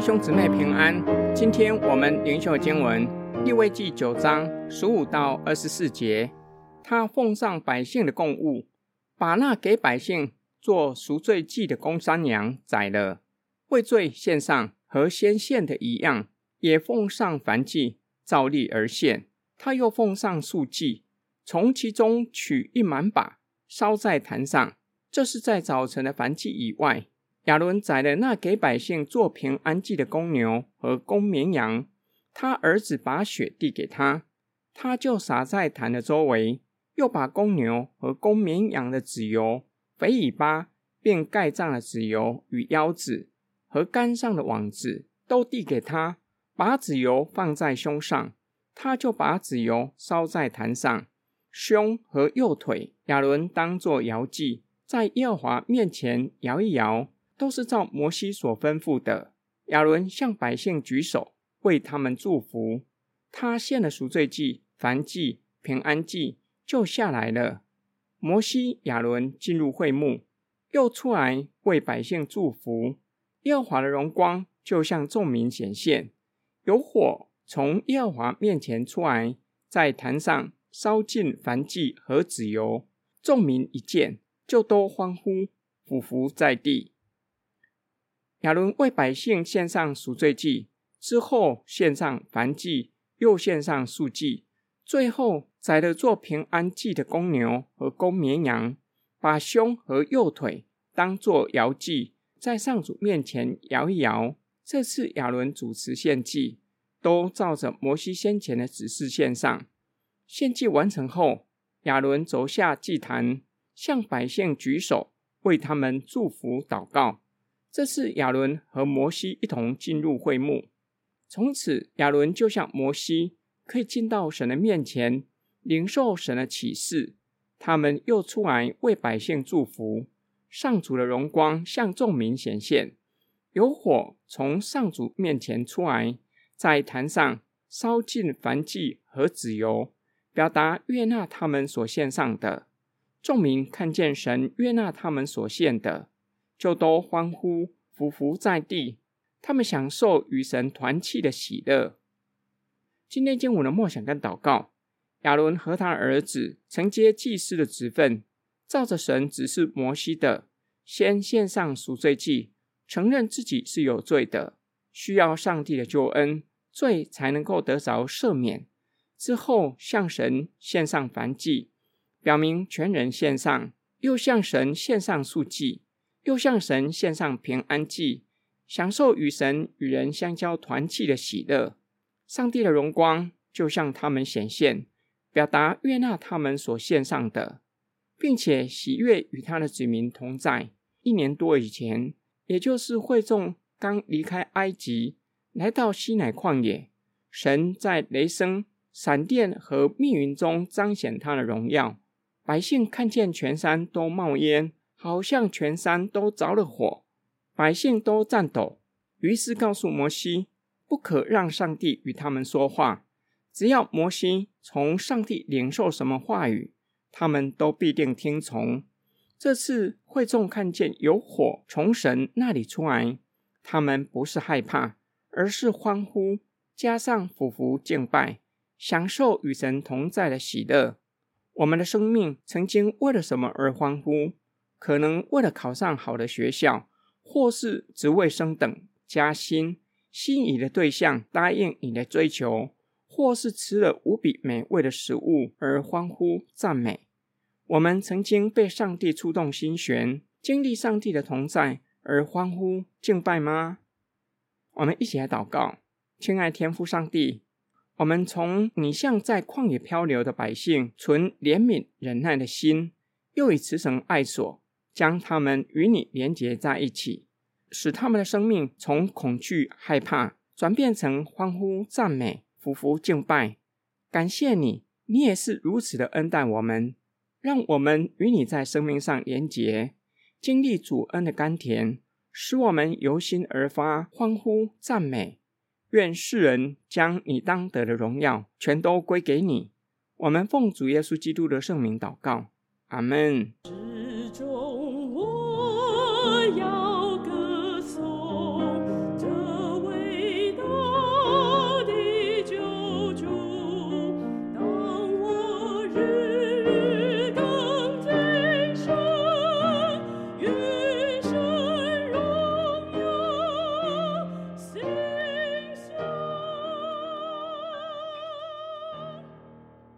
弟兄姊妹平安，今天我们灵修经文利未记九章十五到二十四节。他奉上百姓的供物，把那给百姓做赎罪祭的公山羊宰了，为罪献上，和先献的一样，也奉上燔祭，照例而献。他又奉上素祭，从其中取一满把，烧在坛上。这是在早晨的燔祭以外。亚伦宰了那给百姓做平安祭的公牛和公绵羊，他儿子把血递给他，他就洒在坛的周围，又把公牛和公绵羊的脂油、肥尾巴，并盖上了脂油与腰子和肝上的网子都递给他，把脂油放在胸上，他就把脂油烧在坛上，胸和右腿亚伦当作摇祭，在耶和华面前摇一摇。都是照摩西所吩咐的。亚伦向百姓举手，为他们祝福。他献了赎罪祭、燔祭、平安祭，就下来了。摩西、亚伦进入会幕，又出来为百姓祝福。耶和华的荣光就向众民显现，有火从耶和华面前出来，在坛上烧尽燔祭和脂油。众民一见，就都欢呼，俯伏在地。亚伦为百姓献上赎罪祭，之后献上燔祭，又献上素祭，最后宰了做平安祭的公牛和公绵羊，把胸和右腿当作摇祭，在上主面前摇一摇。这次亚伦主持献祭，都照着摩西先前的指示献上。献祭完成后，亚伦走下祭坛，向百姓举手，为他们祝福祷告。这次亚伦和摩西一同进入会幕，从此亚伦就像摩西，可以进到神的面前，领受神的启示。他们又出来为百姓祝福，上主的荣光向众民显现，有火从上主面前出来，在坛上烧尽燔祭和脂油，表达悦纳他们所献上的。众民看见神悦纳他们所献的。就都欢呼，伏伏在地，他们享受与神团契的喜乐。今天经文的梦想跟祷告，亚伦和他儿子承接祭司的职分，照着神指示摩西的，先献上赎罪祭，承认自己是有罪的，需要上帝的救恩，罪才能够得着赦免。之后向神献上燔祭，表明全人献上，又向神献上素祭。又向神献上平安祭，享受与神与人相交团契的喜乐。上帝的荣光就向他们显现，表达悦纳他们所献上的，并且喜悦与他的子民同在。一年多以前，也就是会众刚离开埃及，来到西乃旷野，神在雷声、闪电和密云中彰显他的荣耀，百姓看见全山都冒烟。好像全山都着了火，百姓都颤抖。于是告诉摩西，不可让上帝与他们说话。只要摩西从上帝领受什么话语，他们都必定听从。这次会众看见有火从神那里出来，他们不是害怕，而是欢呼，加上俯伏敬拜，享受与神同在的喜乐。我们的生命曾经为了什么而欢呼？可能为了考上好的学校，或是职位升等、加薪，心仪的对象答应你的追求，或是吃了无比美味的食物而欢呼赞美。我们曾经被上帝触动心弦，经历上帝的同在而欢呼敬拜吗？我们一起来祷告，亲爱天父上帝，我们从你向在旷野漂流的百姓存怜悯忍耐的心，又以慈绳爱索。将他们与你连结在一起，使他们的生命从恐惧害怕转变成欢呼赞美、俯伏敬拜。感谢你，你也是如此的恩待我们，让我们与你在生命上连结，经历主恩的甘甜，使我们由心而发欢呼赞美。愿世人将你当得的荣耀全都归给你。我们奉主耶稣基督的圣名祷告，阿门。